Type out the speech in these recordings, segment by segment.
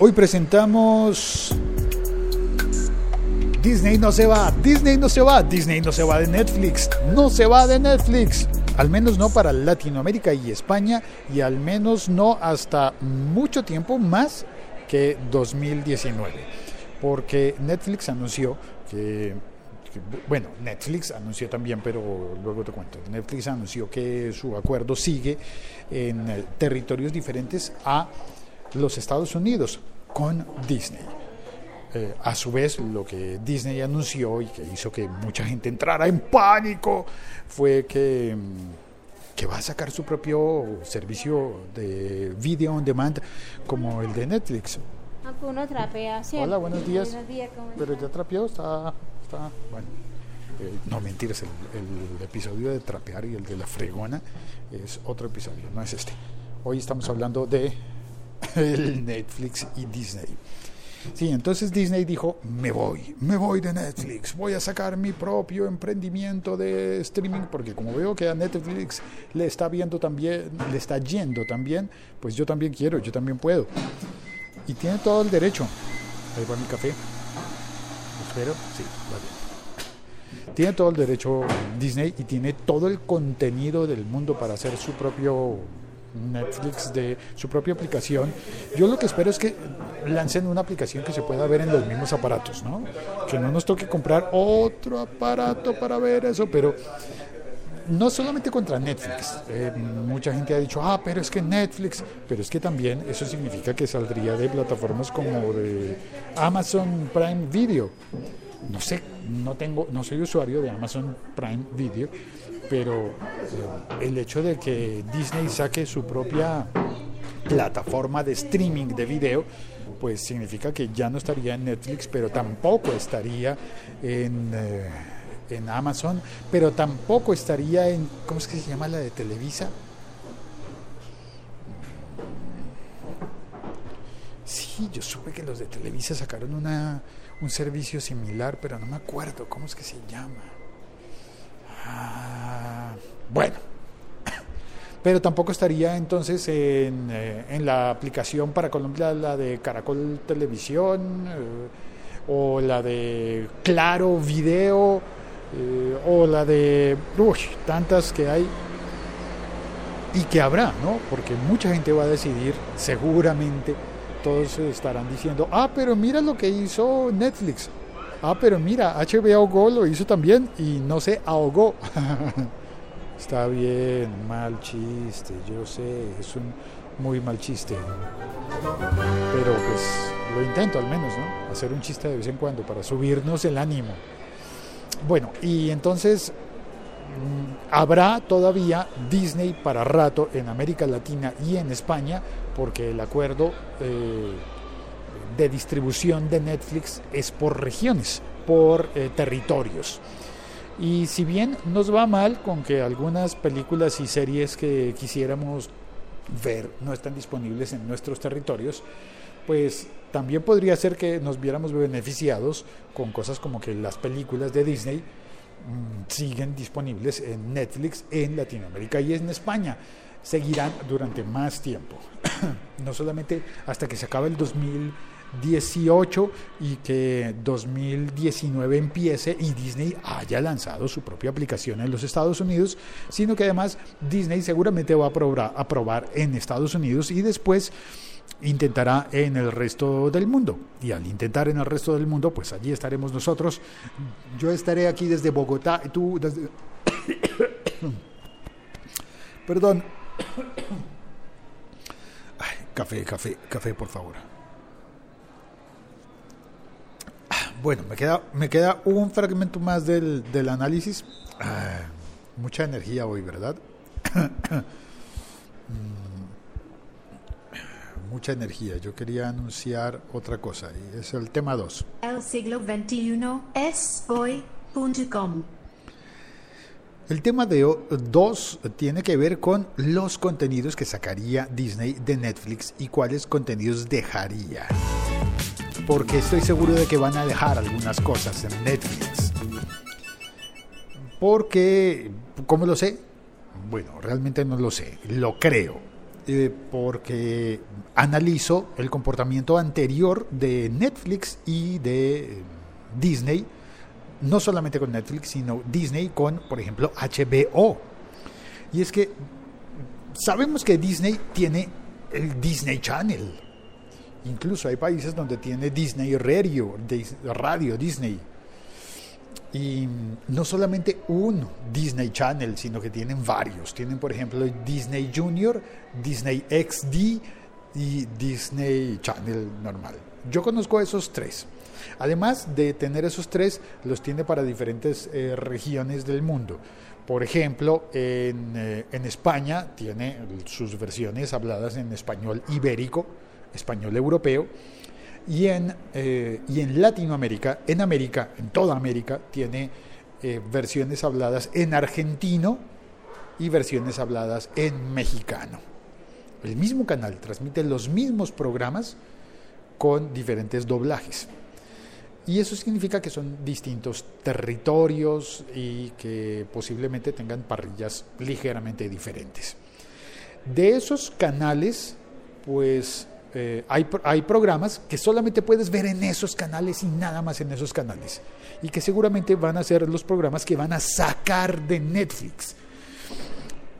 Hoy presentamos Disney no se va, Disney no se va, Disney no se va de Netflix, no se va de Netflix. Al menos no para Latinoamérica y España y al menos no hasta mucho tiempo más que 2019. Porque Netflix anunció que, bueno, Netflix anunció también, pero luego te cuento. Netflix anunció que su acuerdo sigue en eh, territorios diferentes a los Estados Unidos con Disney. Eh, a su vez, lo que Disney anunció y que hizo que mucha gente entrara en pánico fue que, mm, que va a sacar su propio servicio de video on demand como el de Netflix. Aunque uno trapea siempre. Hola, buenos días. Buenos días, ¿cómo Pero ya trapeó, está, está bueno. Eh, no mentiras, el, el episodio de trapear y el de la fregona es otro episodio, no es este. Hoy estamos hablando de el Netflix y Disney. Sí, entonces Disney dijo, me voy, me voy de Netflix, voy a sacar mi propio emprendimiento de streaming, porque como veo que a Netflix le está viendo también, le está yendo también, pues yo también quiero, yo también puedo. Y tiene todo el derecho. Ahí va mi café. Espero, sí, va bien. Tiene todo el derecho Disney y tiene todo el contenido del mundo para hacer su propio Netflix de su propia aplicación. Yo lo que espero es que lancen una aplicación que se pueda ver en los mismos aparatos, ¿no? Que no nos toque comprar otro aparato para ver eso, pero no solamente contra Netflix. Eh, mucha gente ha dicho, ah, pero es que Netflix, pero es que también eso significa que saldría de plataformas como de Amazon Prime Video. No sé, no tengo, no soy usuario de Amazon Prime Video, pero eh, el hecho de que Disney saque su propia plataforma de streaming de video, pues significa que ya no estaría en Netflix, pero tampoco estaría en, eh, en Amazon, pero tampoco estaría en, ¿cómo es que se llama la de Televisa? Sí, yo supe que los de Televisa sacaron una, un servicio similar, pero no me acuerdo, ¿cómo es que se llama? Ah, bueno, pero tampoco estaría entonces en, eh, en, la aplicación para Colombia, la de Caracol Televisión, eh, o la de Claro Video, eh, o la de uy, tantas que hay y que habrá, ¿no? Porque mucha gente va a decidir, seguramente todos estarán diciendo, ah, pero mira lo que hizo Netflix, ah, pero mira, HBO Go lo hizo también y no se ahogó. Está bien, mal chiste, yo sé, es un muy mal chiste. Pero pues lo intento al menos, ¿no? Hacer un chiste de vez en cuando para subirnos el ánimo. Bueno, y entonces mmm, habrá todavía Disney para rato en América Latina y en España, porque el acuerdo eh, de distribución de Netflix es por regiones, por eh, territorios. Y si bien nos va mal con que algunas películas y series que quisiéramos ver no están disponibles en nuestros territorios, pues también podría ser que nos viéramos beneficiados con cosas como que las películas de Disney mmm, siguen disponibles en Netflix en Latinoamérica y en España. Seguirán durante más tiempo, no solamente hasta que se acabe el 2000 18 y que 2019 empiece y Disney haya lanzado su propia aplicación en los Estados Unidos, sino que además Disney seguramente va a probar, a probar en Estados Unidos y después intentará en el resto del mundo. Y al intentar en el resto del mundo, pues allí estaremos nosotros. Yo estaré aquí desde Bogotá tú desde... Perdón. Café, café, café, por favor. Bueno, me queda, me queda un fragmento más del, del análisis. Ah, mucha energía hoy, ¿verdad? mucha energía. Yo quería anunciar otra cosa y es el tema 2. El siglo XXI es hoy.com. El tema de 2 tiene que ver con los contenidos que sacaría Disney de Netflix y cuáles contenidos dejaría porque estoy seguro de que van a dejar algunas cosas en Netflix. Porque, ¿cómo lo sé? Bueno, realmente no lo sé, lo creo. eh, porque analizo el comportamiento anterior de Netflix y de eh, Disney, no solamente con Netflix, sino Disney con, por ejemplo, HBO. Y es que sabemos que Disney tiene el Disney Channel. Incluso hay países donde tiene Disney Radio, Radio Disney. Y no solamente un Disney Channel, sino que tienen varios. Tienen, por ejemplo, Disney Junior, Disney XD y Disney Channel normal. Yo conozco esos tres. Además de tener esos tres, los tiene para diferentes eh, regiones del mundo. Por ejemplo, eh, en, España tiene sus versiones habladas en español ibérico, español europeo, y en, eh, y en Latinoamérica, en América, en toda América, tiene eh, versiones habladas en argentino y versiones habladas en mexicano. El mismo canal transmite los mismos programas con diferentes doblajes. Y eso significa que son distintos territorios y que posiblemente tengan parrillas ligeramente diferentes. De esos canales, pues eh, hay, hay programas que solamente puedes ver en esos canales y nada más en esos canales. Y que seguramente van a ser los programas que van a sacar de Netflix.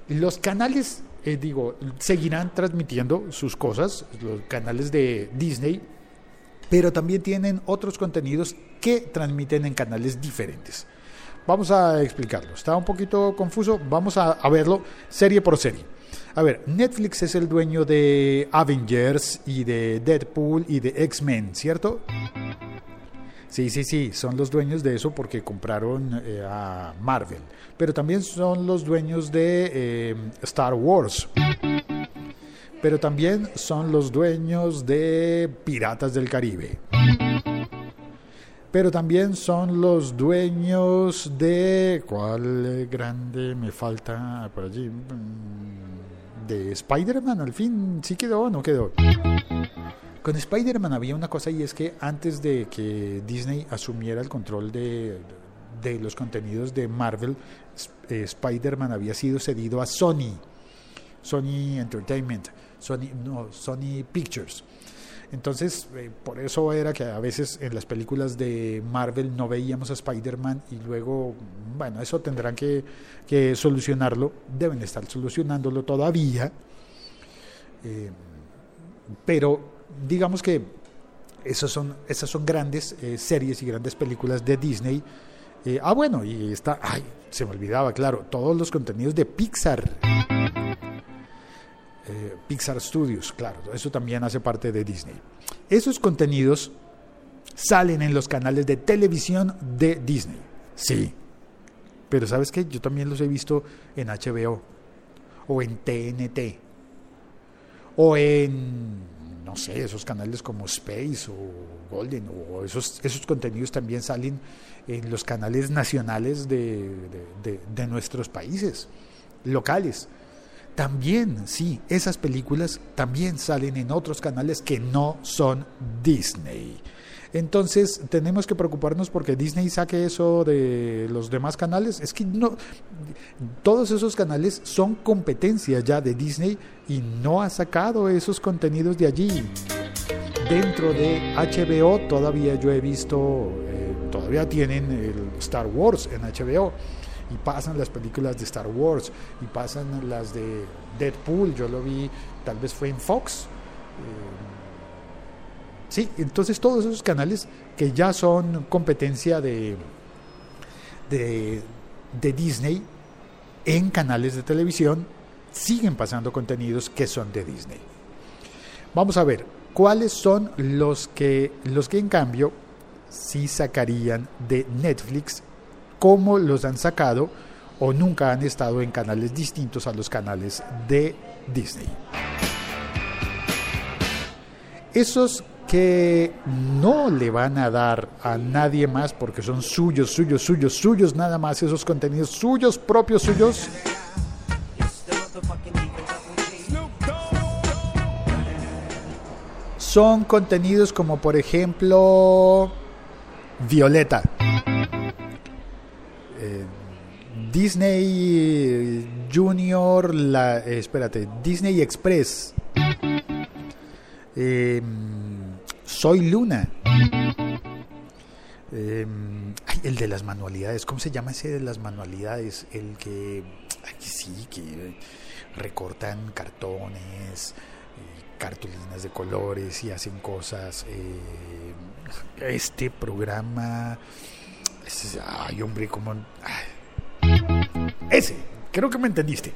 Los canales, eh, digo, seguirán transmitiendo sus cosas, los canales de Disney, pero también tienen otros contenidos que transmiten en canales diferentes. Vamos a explicarlo. Está un poquito confuso. Vamos a verlo serie por serie. A ver, Netflix es el dueño de Avengers y de Deadpool y de X-Men, ¿cierto? Sí, sí, sí, son los dueños de eso porque compraron eh, a Marvel. Pero también son los dueños de eh, Star Wars. Pero también son los dueños de Piratas del Caribe. Pero también son los dueños de... ¿Cuál grande me falta por allí? De Spider-Man al fin sí quedó o no quedó. Con Spider-Man había una cosa y es que antes de que Disney asumiera el control de, de los contenidos de Marvel, eh, Spider-Man había sido cedido a Sony, Sony Entertainment, Sony, no, Sony Pictures. Entonces, eh, por eso era que a veces en las películas de Marvel no veíamos a Spider-Man y luego, bueno, eso tendrán que, solucionarlo, deben estar solucionándolo todavía. Eh, pero digamos que esas son, esas son grandes eh, series y grandes películas de Disney. ah, bueno, y está, ay, se me olvidaba, claro, todos los contenidos de Pixar. Eh, Pixar Studios, claro, eso también hace parte de Disney. Esos contenidos salen en los canales de televisión de Disney, sí. Pero sabes que yo también los he visto en HBO o en TNT o en, no sé, esos canales como Space o Golden o esos, esos contenidos también salen en los canales nacionales de, de nuestros países, locales. También, sí, esas películas también salen en otros canales que no son Disney. Entonces tenemos que preocuparnos porque Disney saque eso de los demás canales. Es que no, todos esos canales son competencia ya de Disney y no ha sacado esos contenidos de allí. Dentro de HBO todavía yo he visto, eh, todavía tienen el Star Wars en HBO y pasan las películas de Star Wars y pasan las de Deadpool, yo lo vi, tal vez fue en Fox. Eh, sí, entonces todos esos canales que ya son competencia de, de, de Disney en canales de televisión siguen pasando contenidos que son de Disney. Vamos a ver cuáles son los que los que en cambio sí sacarían de Netflix cómo los han sacado o nunca han estado en canales distintos a los canales de Disney. Esos que no le van a dar a nadie más porque son suyos, suyos, suyos, suyos, nada más esos contenidos suyos, propios suyos. Son contenidos como por ejemplo Violeta. Disney Junior, la, espérate, Disney Express. Eh, Soy Luna. Ay, el de las manualidades, ¿cómo se llama ese de las manualidades? El que, sí, que recortan cartones, eh, cartulinas de colores y hacen cosas. eh, este programa, ese- ay hombre, como... ese, creo que me entendiste.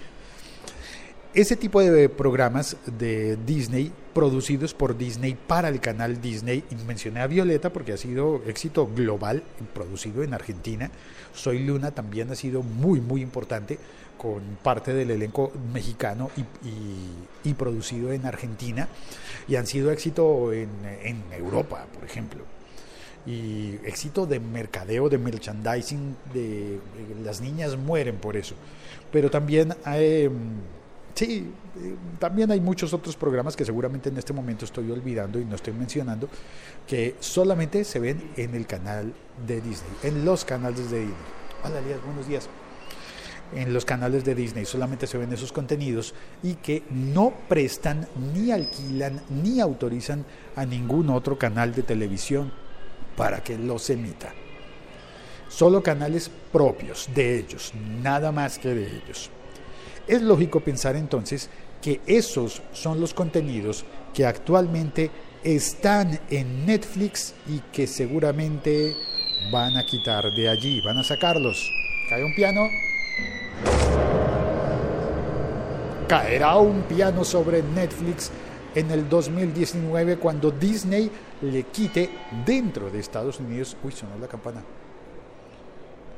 Ese tipo de programas de Disney, producidos por Disney para el canal Disney, y mencioné a Violeta porque ha sido éxito global, producido en Argentina. Soy Luna también ha sido muy, muy importante, con parte del elenco mexicano y, y- y producido en Argentina, y han sido éxito en, en Europa, por ejemplo y éxito de mercadeo, de merchandising, de, las niñas mueren por eso. Pero también hay, mm, sí, eh, también hay muchos otros programas que seguramente en este momento estoy olvidando y no estoy mencionando, que solamente se ven en el canal de Disney, en los canales de Disney. Hola, Elías, buenos días. En los canales de Disney solamente se ven esos contenidos y que no prestan, ni alquilan, ni autorizan a ningún otro canal de televisión para que los emita. Solo canales propios de ellos, nada más que de ellos. Es lógico pensar entonces que esos son los contenidos que actualmente están en Netflix y que seguramente van a quitar de allí, van a sacarlos. Cae un piano. Caerá un piano sobre Netflix en el 2019 cuando Disney le quite dentro de Estados Unidos. Uy, sonó la campana.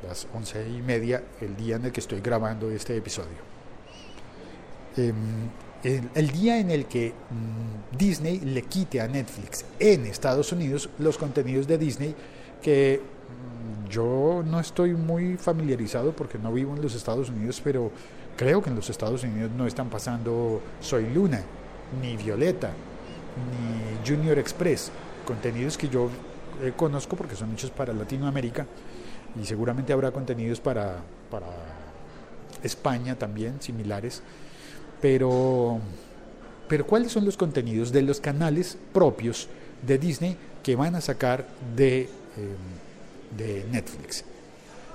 Las once y media, el día en el que estoy grabando este episodio. Em, el, día en el que mm, Disney le quite a Netflix en Estados Unidos los contenidos de Disney que mm, yo no estoy muy familiarizado porque no vivo en los Estados Unidos, pero creo que en los Estados Unidos no están pasando Soy Luna, ni Violeta, ni Junior Express, contenidos que yo eh, conozco porque son hechos para Latinoamérica y seguramente habrá contenidos para, para España también, similares. Pero, pero ¿cuáles son los contenidos de los canales propios de Disney que van a sacar de, eh, de Netflix?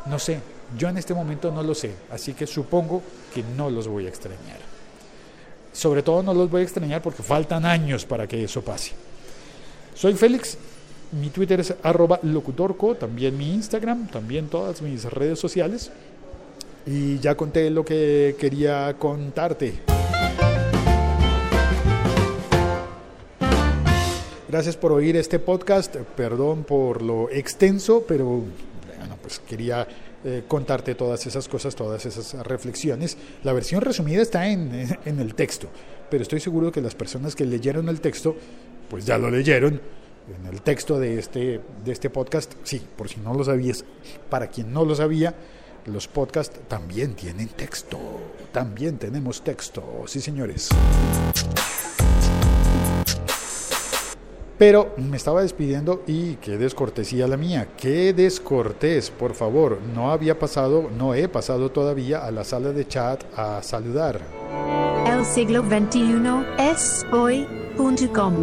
No sé, yo en este momento no lo sé, así que supongo que no los voy a extrañar. Sobre todo no los voy a extrañar porque faltan años para que eso pase. Soy Félix, mi Twitter es arroba locutorco, también mi Instagram, también todas mis redes sociales. Y ya conté lo que quería contarte. Gracias por oír este podcast. Perdón por lo extenso, pero bueno, pues quería eh, contarte todas esas cosas, todas esas reflexiones. La versión resumida está en, en el texto, pero estoy seguro que las personas que leyeron el texto, pues ya lo leyeron en el texto de este, de este podcast. Sí, por si no lo sabías, para quien no lo sabía, los podcasts también tienen texto. También tenemos texto, sí señores. Pero me estaba despidiendo y qué descortesía la mía, qué descortés, por favor. No había pasado, no he pasado todavía a la sala de chat a saludar. El siglo XXI es hoy.com.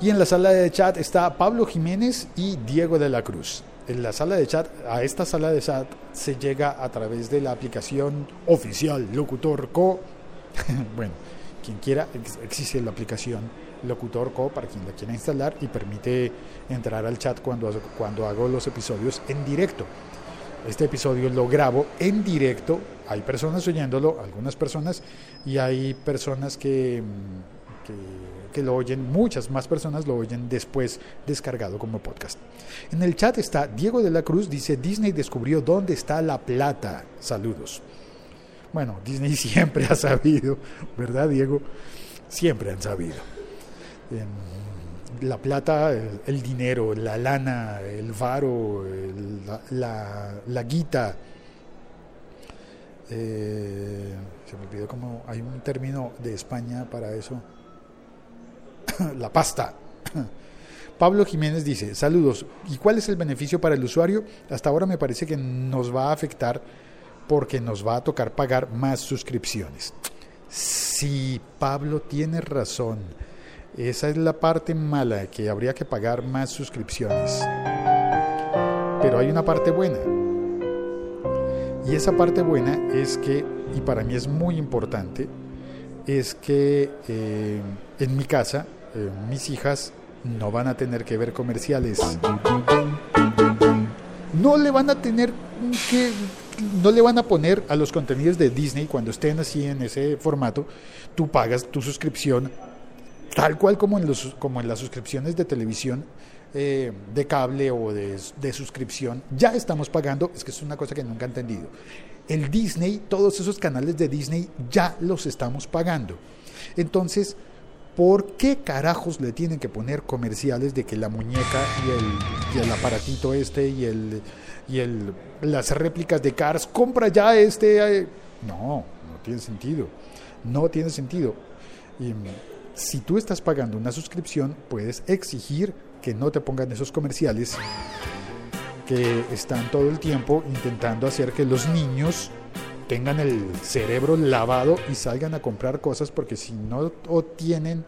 Y en la sala de chat está Pablo Jiménez y Diego de la Cruz. En la sala de chat, a esta sala de chat se llega a través de la aplicación oficial Locutor Co. bueno, quien quiera, ex- existe la aplicación Locutor Co para quien la quiera instalar y permite entrar al chat cuando, cuando hago los episodios en directo. Este episodio lo grabo en directo. Hay personas oyéndolo, algunas personas, y hay personas que, que, que lo oyen, muchas más personas lo oyen después descargado como podcast. En el chat está Diego de la Cruz, dice Disney descubrió dónde está la plata. Saludos. Bueno, Disney siempre ha sabido, ¿verdad, Diego? Siempre han sabido. Em, la plata, el, dinero, la lana, el varo, la, la guita. Eh, se me olvidó cómo hay un término de España para eso. la pasta. Pablo Jiménez dice, saludos, ¿y cuál es el beneficio para el usuario? Hasta ahora me parece que nos va a afectar porque nos va a tocar pagar más suscripciones. Sí, Pablo tiene razón. Esa es la parte mala, que habría que pagar más suscripciones. Pero hay una parte buena. Y esa parte buena es que, y para mí es muy importante, es que eh, en mi casa eh, mis hijas no van a tener que ver comerciales. No le van a tener que no le van a poner a los contenidos de Disney cuando estén así en ese formato, tú pagas tu suscripción tal cual como en, los, como en las suscripciones de televisión eh, de cable o de, de, suscripción, ya estamos pagando, es que es una cosa que nunca he entendido. El Disney, todos esos canales de Disney ya los estamos pagando. Entonces, ¿por qué carajos le tienen que poner comerciales de que la muñeca y el, y el aparatito este y el y el, las réplicas de Cars, compra ya este. Eh, no, no tiene sentido. No tiene sentido. Y si tú estás pagando una suscripción, puedes exigir que no te pongan esos comerciales que están todo el tiempo intentando hacer que los niños tengan el cerebro lavado y salgan a comprar cosas porque si no tienen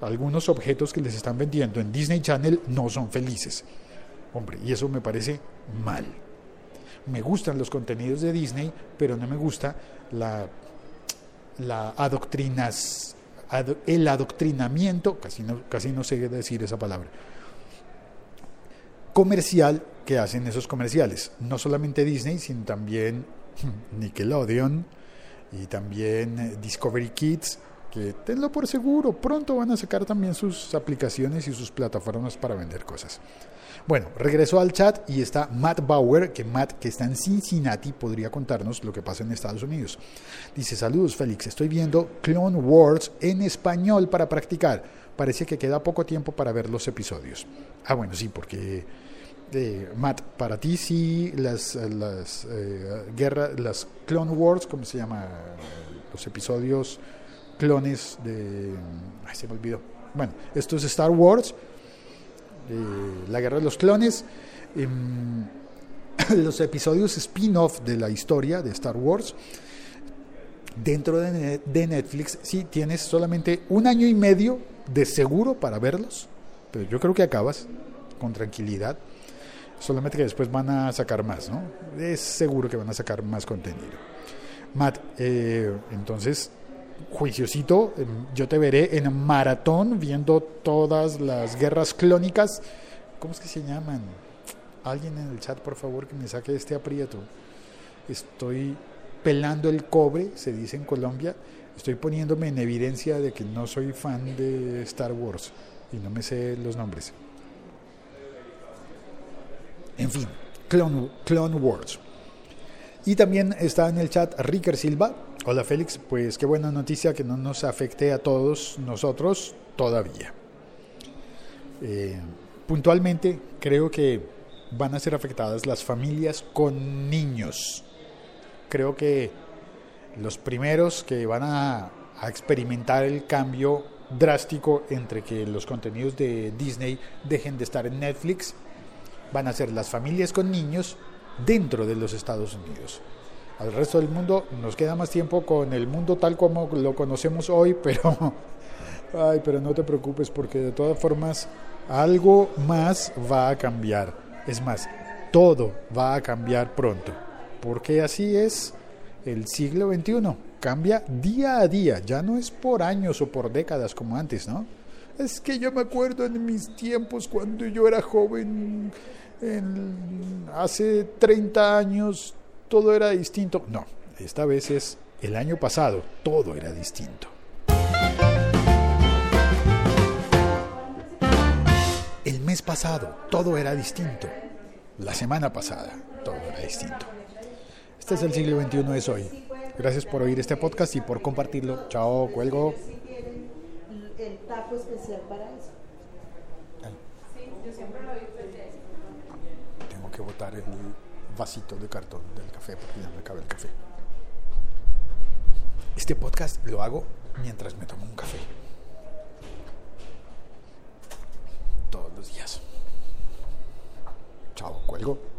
algunos objetos que les están vendiendo en Disney Channel no son felices. Hombre, y eso me parece mal. Me gustan los contenidos de Disney, pero no me gusta la, la adoctrinas, el adoctrinamiento, casi no, casi no sé decir esa palabra, comercial que hacen esos comerciales. No solamente Disney, sino también Nickelodeon y también eh, Discovery Kids, que tenlo por seguro, pronto van a sacar también sus aplicaciones y sus plataformas para vender cosas. Bueno, regresó al chat y está Matt Bauer, que Matt, que está en Cincinnati, podría contarnos lo que pasa en Estados Unidos. Dice, saludos Félix, estoy viendo Clone Wars en español para practicar. Parece que queda poco tiempo para ver los episodios. Ah, bueno, sí, porque... Eh, Matt, para ti sí las, las eh, las Clone Wars, ¿cómo se llama? Los episodios clones de... Ay, se me olvidó. Bueno, esto es Star Wars la Guerra de los Clones, em, los episodios spin-off de la historia de Star Wars. Dentro de, de Netflix, sí, tienes solamente un año y medio de seguro para verlos, pero yo creo que acabas con tranquilidad. Solamente que después van a sacar más, ¿no? Es seguro que van a sacar más contenido. Matt, eh, entonces juiciosito, em, yo te veré en maratón viendo todas las guerras clónicas. ¿Cómo es que se llaman? Alguien en el chat, por favor, que me saque este aprieto. Estoy pelando el cobre, se dice en Colombia. Estoy poniéndome en evidencia de que no soy fan de Star Wars y no me sé los nombres. En fin, Clone, Clone Wars. Y también está en el chat Ricker Silva, Hola Félix, pues qué buena noticia que no nos afecte a todos nosotros todavía. Eh, puntualmente creo que van a ser afectadas las familias con niños. Creo que los primeros que van a, a experimentar el cambio drástico entre que los contenidos de Disney dejen de estar en Netflix van a ser las familias con niños dentro de los Estados Unidos al resto del mundo. Nos queda más tiempo con el mundo tal como lo conocemos hoy, pero, ay, pero no te preocupes porque de todas formas algo más va a cambiar. Es más, todo va a cambiar pronto, porque así es el siglo XXI. Cambia día a día, ya no es por años o por décadas como antes, ¿no? Es que yo me acuerdo en mis tiempos cuando yo era joven, en, hace 30 años, todo era distinto. No, esta vez es el año pasado, todo era distinto. El mes pasado, todo era distinto. La semana pasada, todo era distinto. Este es el siglo XXI, es hoy. Gracias por oír este podcast y por compartirlo. Chao, cuelgo. El taco especial para eso. Tengo que botar el vasito de cartón del café porque ya me acaba el café. Este podcast lo hago mientras me tomo un café. Todo los días. Chao, cuelgo.